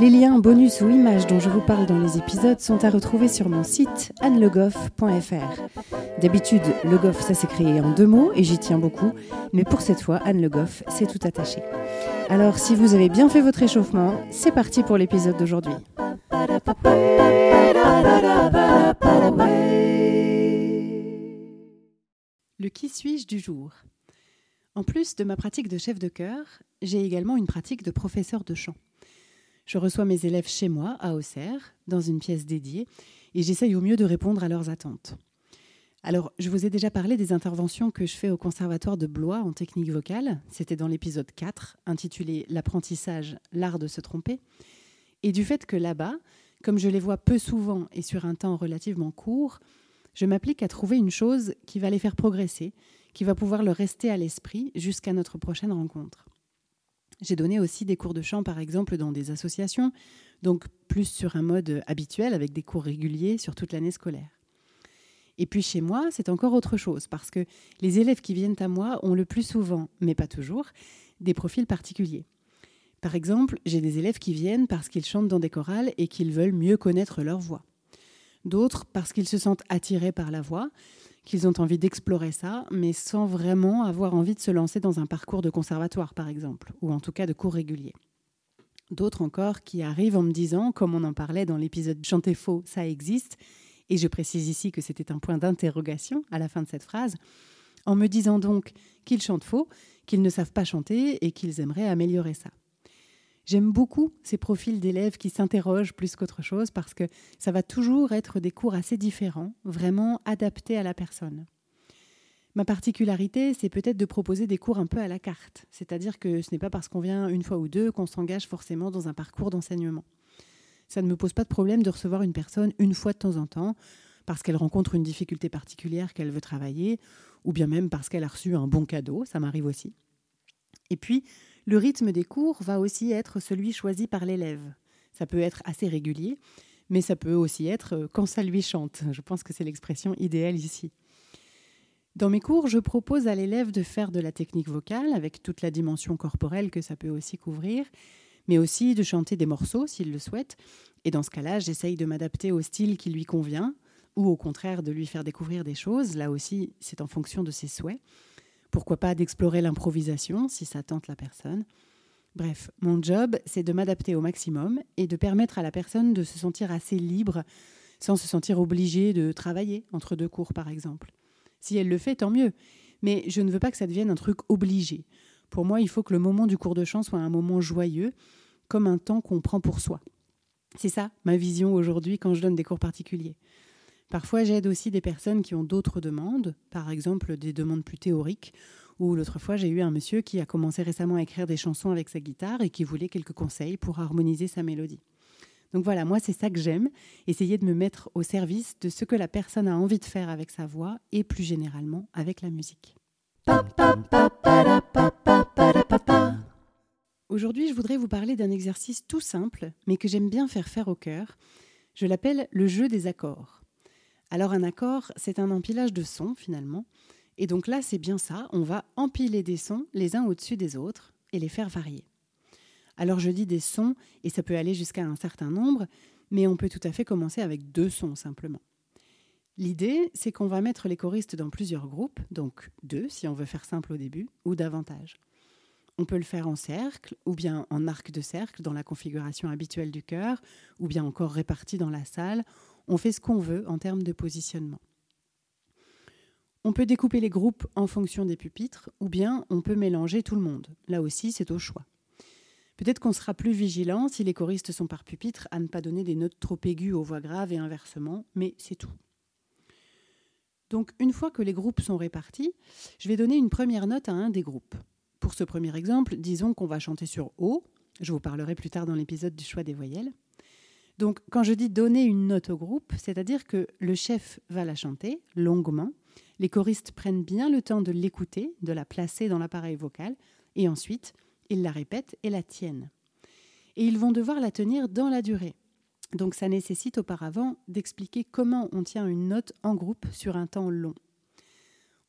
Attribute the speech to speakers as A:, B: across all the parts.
A: Les liens, bonus ou images dont je vous parle dans les épisodes sont à retrouver sur mon site annelegoff.fr. D'habitude, Le Goff, ça s'est créé en deux mots et j'y tiens beaucoup, mais pour cette fois, Anne Le Goff, c'est tout attaché. Alors, si vous avez bien fait votre échauffement, c'est parti pour l'épisode d'aujourd'hui. Le qui suis-je du jour? En plus de ma pratique de chef de chœur, j'ai également une pratique de professeur de chant. Je reçois mes élèves chez moi, à Auxerre, dans une pièce dédiée, et j'essaye au mieux de répondre à leurs attentes. Alors, je vous ai déjà parlé des interventions que je fais au Conservatoire de Blois en technique vocale. C'était dans l'épisode 4, intitulé L'apprentissage, l'art de se tromper. Et du fait que là-bas, comme je les vois peu souvent et sur un temps relativement court, je m'applique à trouver une chose qui va les faire progresser, qui va pouvoir leur rester à l'esprit jusqu'à notre prochaine rencontre. J'ai donné aussi des cours de chant, par exemple, dans des associations, donc plus sur un mode habituel, avec des cours réguliers sur toute l'année scolaire. Et puis chez moi, c'est encore autre chose, parce que les élèves qui viennent à moi ont le plus souvent, mais pas toujours, des profils particuliers. Par exemple, j'ai des élèves qui viennent parce qu'ils chantent dans des chorales et qu'ils veulent mieux connaître leur voix. D'autres parce qu'ils se sentent attirés par la voix, qu'ils ont envie d'explorer ça, mais sans vraiment avoir envie de se lancer dans un parcours de conservatoire, par exemple, ou en tout cas de cours réguliers. D'autres encore qui arrivent en me disant, comme on en parlait dans l'épisode Chanter faux, ça existe, et je précise ici que c'était un point d'interrogation à la fin de cette phrase, en me disant donc qu'ils chantent faux, qu'ils ne savent pas chanter et qu'ils aimeraient améliorer ça. J'aime beaucoup ces profils d'élèves qui s'interrogent plus qu'autre chose parce que ça va toujours être des cours assez différents, vraiment adaptés à la personne. Ma particularité, c'est peut-être de proposer des cours un peu à la carte, c'est-à-dire que ce n'est pas parce qu'on vient une fois ou deux qu'on s'engage forcément dans un parcours d'enseignement. Ça ne me pose pas de problème de recevoir une personne une fois de temps en temps, parce qu'elle rencontre une difficulté particulière qu'elle veut travailler, ou bien même parce qu'elle a reçu un bon cadeau, ça m'arrive aussi. Et puis, le rythme des cours va aussi être celui choisi par l'élève. Ça peut être assez régulier, mais ça peut aussi être euh, quand ça lui chante. Je pense que c'est l'expression idéale ici. Dans mes cours, je propose à l'élève de faire de la technique vocale avec toute la dimension corporelle que ça peut aussi couvrir, mais aussi de chanter des morceaux s'il le souhaite. Et dans ce cas-là, j'essaye de m'adapter au style qui lui convient, ou au contraire de lui faire découvrir des choses. Là aussi, c'est en fonction de ses souhaits. Pourquoi pas d'explorer l'improvisation si ça tente la personne. Bref, mon job, c'est de m'adapter au maximum et de permettre à la personne de se sentir assez libre sans se sentir obligée de travailler entre deux cours, par exemple. Si elle le fait, tant mieux. Mais je ne veux pas que ça devienne un truc obligé. Pour moi, il faut que le moment du cours de chant soit un moment joyeux, comme un temps qu'on prend pour soi. C'est ça ma vision aujourd'hui quand je donne des cours particuliers. Parfois, j'aide aussi des personnes qui ont d'autres demandes, par exemple des demandes plus théoriques, ou l'autre fois, j'ai eu un monsieur qui a commencé récemment à écrire des chansons avec sa guitare et qui voulait quelques conseils pour harmoniser sa mélodie. Donc voilà, moi, c'est ça que j'aime, essayer de me mettre au service de ce que la personne a envie de faire avec sa voix et plus généralement avec la musique. Aujourd'hui, je voudrais vous parler d'un exercice tout simple, mais que j'aime bien faire faire au cœur. Je l'appelle le jeu des accords. Alors un accord, c'est un empilage de sons finalement. Et donc là, c'est bien ça, on va empiler des sons les uns au-dessus des autres et les faire varier. Alors je dis des sons, et ça peut aller jusqu'à un certain nombre, mais on peut tout à fait commencer avec deux sons simplement. L'idée, c'est qu'on va mettre les choristes dans plusieurs groupes, donc deux si on veut faire simple au début, ou davantage. On peut le faire en cercle, ou bien en arc de cercle dans la configuration habituelle du chœur, ou bien encore réparti dans la salle, on fait ce qu'on veut en termes de positionnement. On peut découper les groupes en fonction des pupitres, ou bien on peut mélanger tout le monde. Là aussi, c'est au choix. Peut-être qu'on sera plus vigilant si les choristes sont par pupitre à ne pas donner des notes trop aiguës aux voix graves et inversement, mais c'est tout. Donc une fois que les groupes sont répartis, je vais donner une première note à un des groupes. Pour ce premier exemple, disons qu'on va chanter sur O, je vous parlerai plus tard dans l'épisode du choix des voyelles. Donc quand je dis donner une note au groupe, c'est-à-dire que le chef va la chanter longuement, les choristes prennent bien le temps de l'écouter, de la placer dans l'appareil vocal, et ensuite ils la répètent et la tiennent. Et ils vont devoir la tenir dans la durée. Donc ça nécessite auparavant d'expliquer comment on tient une note en groupe sur un temps long.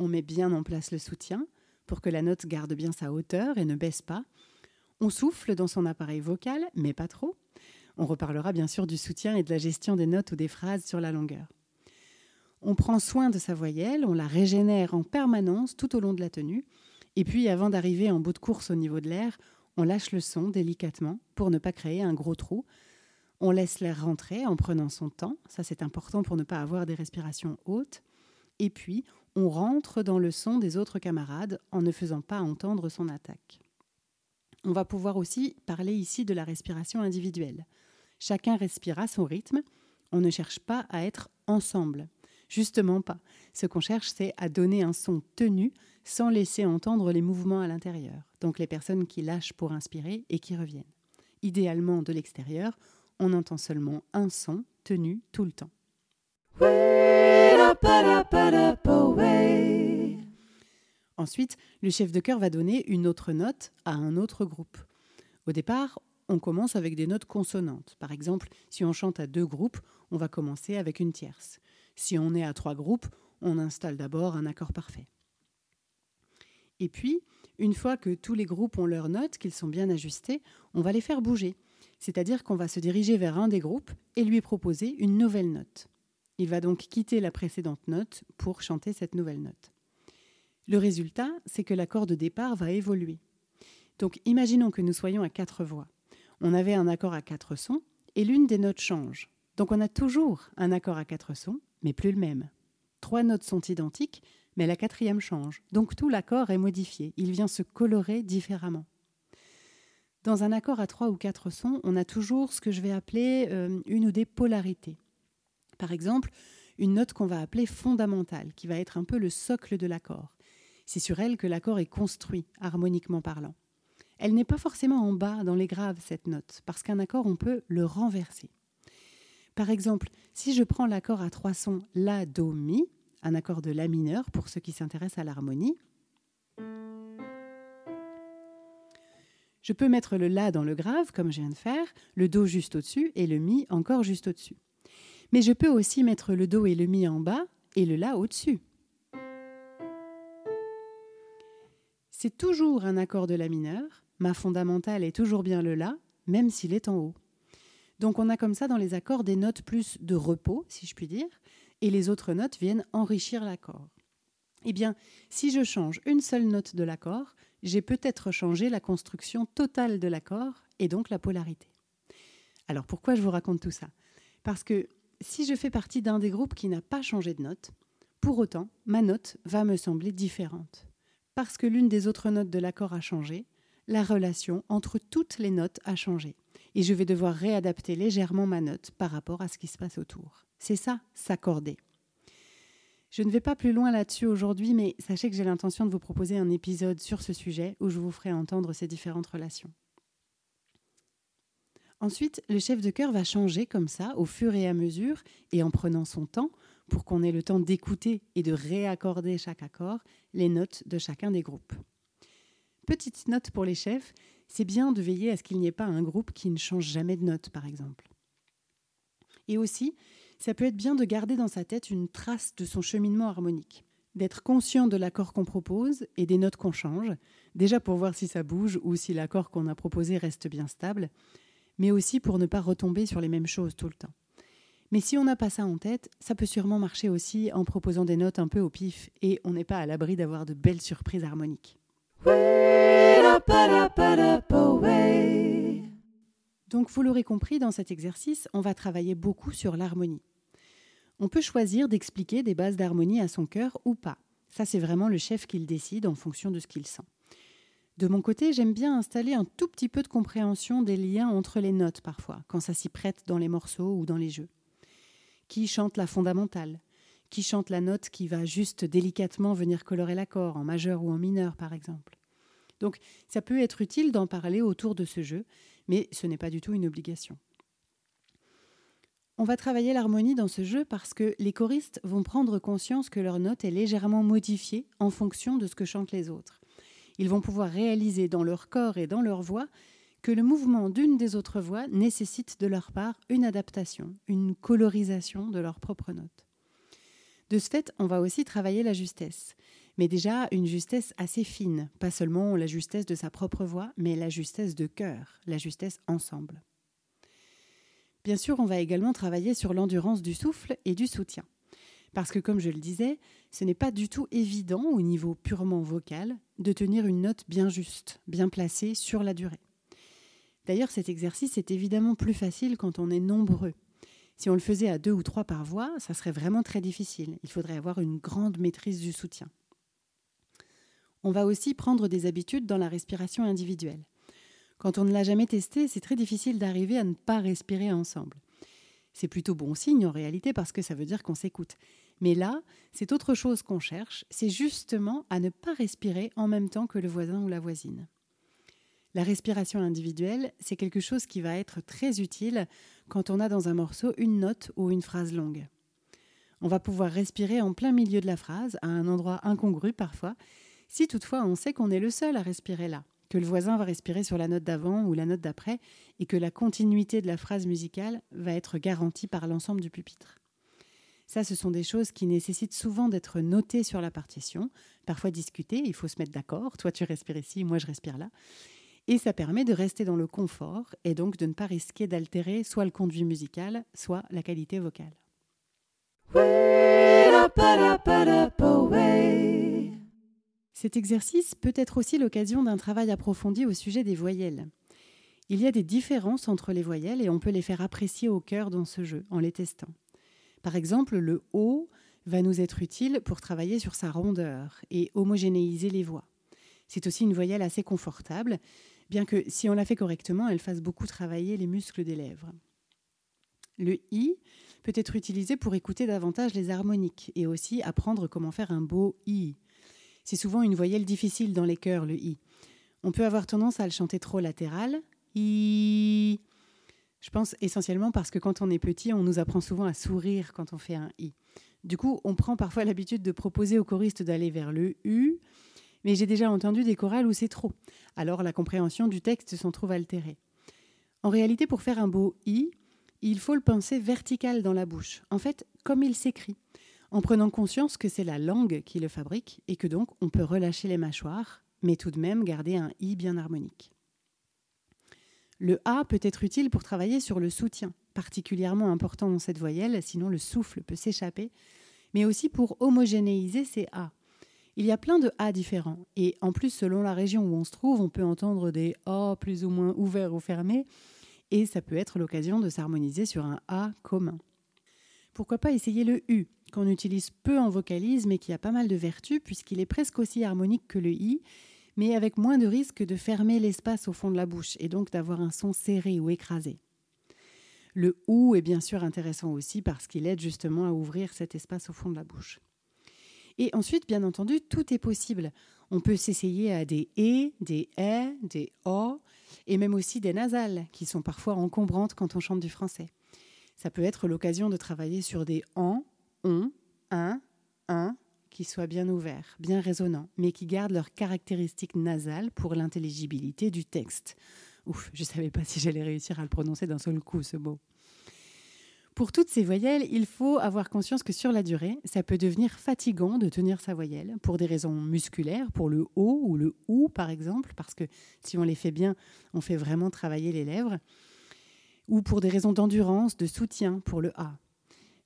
A: On met bien en place le soutien pour que la note garde bien sa hauteur et ne baisse pas. On souffle dans son appareil vocal, mais pas trop. On reparlera bien sûr du soutien et de la gestion des notes ou des phrases sur la longueur. On prend soin de sa voyelle, on la régénère en permanence tout au long de la tenue, et puis avant d'arriver en bout de course au niveau de l'air, on lâche le son délicatement pour ne pas créer un gros trou. On laisse l'air rentrer en prenant son temps, ça c'est important pour ne pas avoir des respirations hautes, et puis on rentre dans le son des autres camarades en ne faisant pas entendre son attaque. On va pouvoir aussi parler ici de la respiration individuelle. Chacun respire à son rythme, on ne cherche pas à être ensemble. Justement pas. Ce qu'on cherche, c'est à donner un son tenu sans laisser entendre les mouvements à l'intérieur. Donc les personnes qui lâchent pour inspirer et qui reviennent. Idéalement de l'extérieur, on entend seulement un son tenu tout le temps. Ensuite, le chef de chœur va donner une autre note à un autre groupe. Au départ, on commence avec des notes consonantes. Par exemple, si on chante à deux groupes, on va commencer avec une tierce. Si on est à trois groupes, on installe d'abord un accord parfait. Et puis, une fois que tous les groupes ont leurs notes, qu'ils sont bien ajustés, on va les faire bouger. C'est-à-dire qu'on va se diriger vers un des groupes et lui proposer une nouvelle note. Il va donc quitter la précédente note pour chanter cette nouvelle note. Le résultat, c'est que l'accord de départ va évoluer. Donc imaginons que nous soyons à quatre voix. On avait un accord à quatre sons et l'une des notes change. Donc on a toujours un accord à quatre sons, mais plus le même. Trois notes sont identiques, mais la quatrième change. Donc tout l'accord est modifié, il vient se colorer différemment. Dans un accord à trois ou quatre sons, on a toujours ce que je vais appeler euh, une ou des polarités. Par exemple, une note qu'on va appeler fondamentale, qui va être un peu le socle de l'accord. C'est sur elle que l'accord est construit, harmoniquement parlant. Elle n'est pas forcément en bas dans les graves, cette note, parce qu'un accord, on peut le renverser. Par exemple, si je prends l'accord à trois sons La, Do, Mi, un accord de La mineur pour ceux qui s'intéressent à l'harmonie, je peux mettre le La dans le grave, comme je viens de faire, le Do juste au-dessus et le Mi encore juste au-dessus. Mais je peux aussi mettre le Do et le Mi en bas et le La au-dessus. C'est toujours un accord de La mineur. Ma fondamentale est toujours bien le La, même s'il est en haut. Donc on a comme ça dans les accords des notes plus de repos, si je puis dire, et les autres notes viennent enrichir l'accord. Eh bien, si je change une seule note de l'accord, j'ai peut-être changé la construction totale de l'accord et donc la polarité. Alors pourquoi je vous raconte tout ça? Parce que si je fais partie d'un des groupes qui n'a pas changé de note, pour autant, ma note va me sembler différente. Parce que l'une des autres notes de l'accord a changé, la relation entre toutes les notes a changé. Et je vais devoir réadapter légèrement ma note par rapport à ce qui se passe autour. C'est ça, s'accorder. Je ne vais pas plus loin là-dessus aujourd'hui, mais sachez que j'ai l'intention de vous proposer un épisode sur ce sujet où je vous ferai entendre ces différentes relations. Ensuite, le chef de chœur va changer comme ça, au fur et à mesure, et en prenant son temps, pour qu'on ait le temps d'écouter et de réaccorder chaque accord, les notes de chacun des groupes. Petite note pour les chefs, c'est bien de veiller à ce qu'il n'y ait pas un groupe qui ne change jamais de note, par exemple. Et aussi, ça peut être bien de garder dans sa tête une trace de son cheminement harmonique, d'être conscient de l'accord qu'on propose et des notes qu'on change, déjà pour voir si ça bouge ou si l'accord qu'on a proposé reste bien stable, mais aussi pour ne pas retomber sur les mêmes choses tout le temps. Mais si on n'a pas ça en tête, ça peut sûrement marcher aussi en proposant des notes un peu au pif et on n'est pas à l'abri d'avoir de belles surprises harmoniques. Donc vous l'aurez compris, dans cet exercice, on va travailler beaucoup sur l'harmonie. On peut choisir d'expliquer des bases d'harmonie à son cœur ou pas. Ça, c'est vraiment le chef qui le décide en fonction de ce qu'il sent. De mon côté, j'aime bien installer un tout petit peu de compréhension des liens entre les notes parfois, quand ça s'y prête dans les morceaux ou dans les jeux. Qui chante la fondamentale? Qui chante la note qui va juste délicatement venir colorer l'accord, en majeur ou en mineur par exemple Donc ça peut être utile d'en parler autour de ce jeu, mais ce n'est pas du tout une obligation. On va travailler l'harmonie dans ce jeu parce que les choristes vont prendre conscience que leur note est légèrement modifiée en fonction de ce que chantent les autres. Ils vont pouvoir réaliser dans leur corps et dans leur voix que le mouvement d'une des autres voix nécessite de leur part une adaptation, une colorisation de leur propre note. De ce fait, on va aussi travailler la justesse, mais déjà une justesse assez fine, pas seulement la justesse de sa propre voix, mais la justesse de cœur, la justesse ensemble. Bien sûr, on va également travailler sur l'endurance du souffle et du soutien. Parce que, comme je le disais, ce n'est pas du tout évident au niveau purement vocal de tenir une note bien juste, bien placée sur la durée. D'ailleurs, cet exercice est évidemment plus facile quand on est nombreux. Si on le faisait à deux ou trois par voix, ça serait vraiment très difficile. Il faudrait avoir une grande maîtrise du soutien. On va aussi prendre des habitudes dans la respiration individuelle. Quand on ne l'a jamais testé, c'est très difficile d'arriver à ne pas respirer ensemble. C'est plutôt bon signe en réalité parce que ça veut dire qu'on s'écoute. Mais là, c'est autre chose qu'on cherche, c'est justement à ne pas respirer en même temps que le voisin ou la voisine. La respiration individuelle, c'est quelque chose qui va être très utile quand on a dans un morceau une note ou une phrase longue. On va pouvoir respirer en plein milieu de la phrase, à un endroit incongru parfois, si toutefois on sait qu'on est le seul à respirer là que le voisin va respirer sur la note d'avant ou la note d'après, et que la continuité de la phrase musicale va être garantie par l'ensemble du pupitre. Ça, ce sont des choses qui nécessitent souvent d'être notées sur la partition, parfois discutées, il faut se mettre d'accord, toi tu respires ici, moi je respire là. Et ça permet de rester dans le confort et donc de ne pas risquer d'altérer soit le conduit musical, soit la qualité vocale. Cet exercice peut être aussi l'occasion d'un travail approfondi au sujet des voyelles. Il y a des différences entre les voyelles et on peut les faire apprécier au cœur dans ce jeu en les testant. Par exemple, le O va nous être utile pour travailler sur sa rondeur et homogénéiser les voix. C'est aussi une voyelle assez confortable, bien que si on la fait correctement, elle fasse beaucoup travailler les muscles des lèvres. Le I peut être utilisé pour écouter davantage les harmoniques et aussi apprendre comment faire un beau I. C'est souvent une voyelle difficile dans les chœurs, le i. On peut avoir tendance à le chanter trop latéral. I. Je pense essentiellement parce que quand on est petit, on nous apprend souvent à sourire quand on fait un i. Du coup, on prend parfois l'habitude de proposer aux choristes d'aller vers le u, mais j'ai déjà entendu des chorales où c'est trop. Alors la compréhension du texte s'en trouve altérée. En réalité, pour faire un beau i, il faut le penser vertical dans la bouche, en fait, comme il s'écrit en prenant conscience que c'est la langue qui le fabrique et que donc on peut relâcher les mâchoires, mais tout de même garder un i bien harmonique. Le A peut être utile pour travailler sur le soutien, particulièrement important dans cette voyelle, sinon le souffle peut s'échapper, mais aussi pour homogénéiser ces A. Il y a plein de A différents, et en plus, selon la région où on se trouve, on peut entendre des A plus ou moins ouverts ou fermés, et ça peut être l'occasion de s'harmoniser sur un A commun. Pourquoi pas essayer le U, qu'on utilise peu en vocalise mais qui a pas mal de vertus puisqu'il est presque aussi harmonique que le I, mais avec moins de risque de fermer l'espace au fond de la bouche et donc d'avoir un son serré ou écrasé. Le OU est bien sûr intéressant aussi parce qu'il aide justement à ouvrir cet espace au fond de la bouche. Et ensuite, bien entendu, tout est possible. On peut s'essayer à des E, des E, des O, et même aussi des nasales, qui sont parfois encombrantes quand on chante du français. Ça peut être l'occasion de travailler sur des AN, on, un, un, qui soient bien ouverts, bien résonnants, mais qui gardent leurs caractéristiques nasales pour l'intelligibilité du texte. Ouf, je ne savais pas si j'allais réussir à le prononcer d'un seul coup, ce mot. Pour toutes ces voyelles, il faut avoir conscience que sur la durée, ça peut devenir fatigant de tenir sa voyelle, pour des raisons musculaires, pour le O ou le OU par exemple, parce que si on les fait bien, on fait vraiment travailler les lèvres, ou pour des raisons d'endurance, de soutien, pour le A.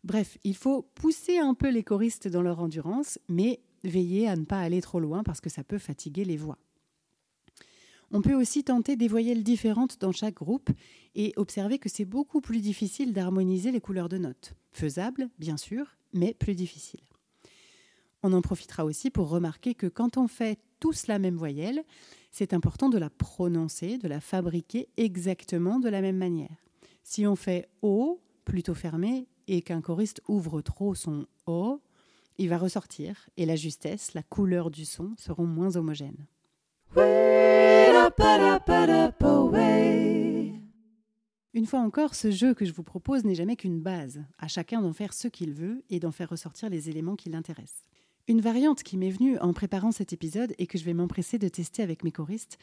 A: Bref, il faut pousser un peu les choristes dans leur endurance, mais veiller à ne pas aller trop loin parce que ça peut fatiguer les voix. On peut aussi tenter des voyelles différentes dans chaque groupe et observer que c'est beaucoup plus difficile d'harmoniser les couleurs de notes. Faisable, bien sûr, mais plus difficile. On en profitera aussi pour remarquer que quand on fait tous la même voyelle, c'est important de la prononcer, de la fabriquer exactement de la même manière. Si on fait O, plutôt fermé, et qu'un choriste ouvre trop son O, il va ressortir et la justesse, la couleur du son seront moins homogènes. Une fois encore, ce jeu que je vous propose n'est jamais qu'une base, à chacun d'en faire ce qu'il veut et d'en faire ressortir les éléments qui l'intéressent. Une variante qui m'est venue en préparant cet épisode et que je vais m'empresser de tester avec mes choristes,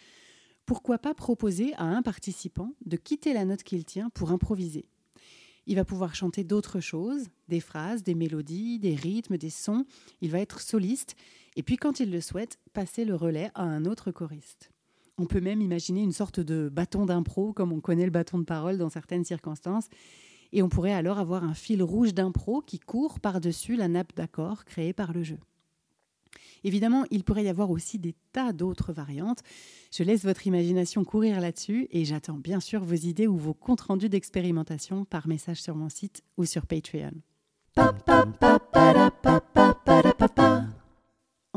A: pourquoi pas proposer à un participant de quitter la note qu'il tient pour improviser il va pouvoir chanter d'autres choses, des phrases, des mélodies, des rythmes, des sons. Il va être soliste. Et puis, quand il le souhaite, passer le relais à un autre choriste. On peut même imaginer une sorte de bâton d'impro, comme on connaît le bâton de parole dans certaines circonstances. Et on pourrait alors avoir un fil rouge d'impro qui court par-dessus la nappe d'accords créée par le jeu. Évidemment, il pourrait y avoir aussi des tas d'autres variantes. Je laisse votre imagination courir là-dessus et j'attends bien sûr vos idées ou vos comptes rendus d'expérimentation par message sur mon site ou sur Patreon.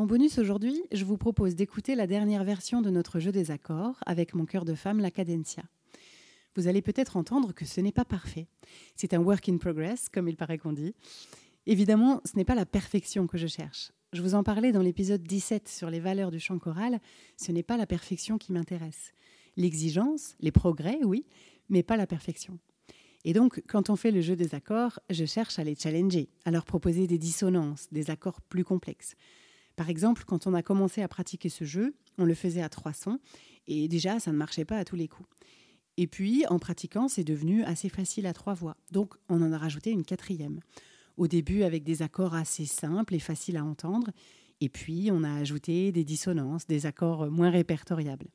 A: En bonus aujourd'hui, je vous propose d'écouter la dernière version de notre jeu des accords avec mon cœur de femme, la cadencia. Vous allez peut-être entendre que ce n'est pas parfait. C'est un work in progress, comme il paraît qu'on dit. Évidemment, ce n'est pas la perfection que je cherche. Je vous en parlais dans l'épisode 17 sur les valeurs du chant choral, ce n'est pas la perfection qui m'intéresse. L'exigence, les progrès, oui, mais pas la perfection. Et donc, quand on fait le jeu des accords, je cherche à les challenger, à leur proposer des dissonances, des accords plus complexes. Par exemple, quand on a commencé à pratiquer ce jeu, on le faisait à trois sons, et déjà, ça ne marchait pas à tous les coups. Et puis, en pratiquant, c'est devenu assez facile à trois voix. Donc, on en a rajouté une quatrième au début avec des accords assez simples et faciles à entendre, et puis on a ajouté des dissonances, des accords moins répertoriables.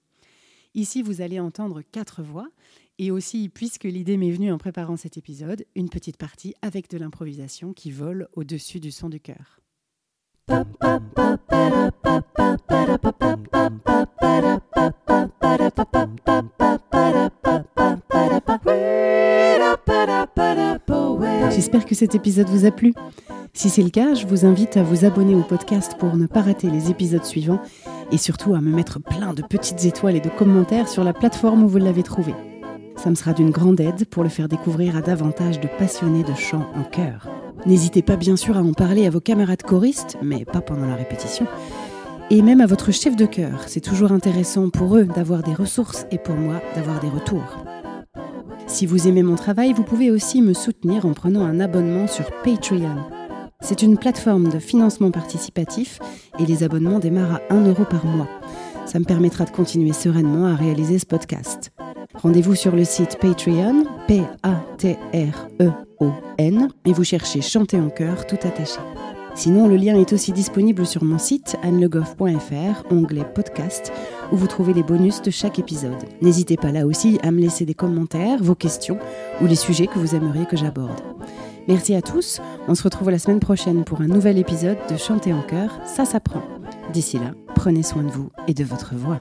A: Ici, vous allez entendre quatre voix, et aussi, puisque l'idée m'est venue en préparant cet épisode, une petite partie avec de l'improvisation qui vole au-dessus du son du cœur. J'espère que cet épisode vous a plu. Si c'est le cas, je vous invite à vous abonner au podcast pour ne pas rater les épisodes suivants et surtout à me mettre plein de petites étoiles et de commentaires sur la plateforme où vous l'avez trouvé. Ça me sera d'une grande aide pour le faire découvrir à davantage de passionnés de chant en chœur. N'hésitez pas bien sûr à en parler à vos camarades choristes, mais pas pendant la répétition, et même à votre chef de chœur. C'est toujours intéressant pour eux d'avoir des ressources et pour moi d'avoir des retours. Si vous aimez mon travail, vous pouvez aussi me soutenir en prenant un abonnement sur Patreon. C'est une plateforme de financement participatif et les abonnements démarrent à 1 euro par mois. Ça me permettra de continuer sereinement à réaliser ce podcast. Rendez-vous sur le site Patreon, P-A-T-R-E-O-N, et vous cherchez Chanter en chœur tout attaché. Sinon, le lien est aussi disponible sur mon site annelegoff.fr, onglet podcast, où vous trouvez les bonus de chaque épisode. N'hésitez pas là aussi à me laisser des commentaires, vos questions ou les sujets que vous aimeriez que j'aborde. Merci à tous, on se retrouve la semaine prochaine pour un nouvel épisode de Chanter en chœur, ça s'apprend. D'ici là, prenez soin de vous et de votre voix.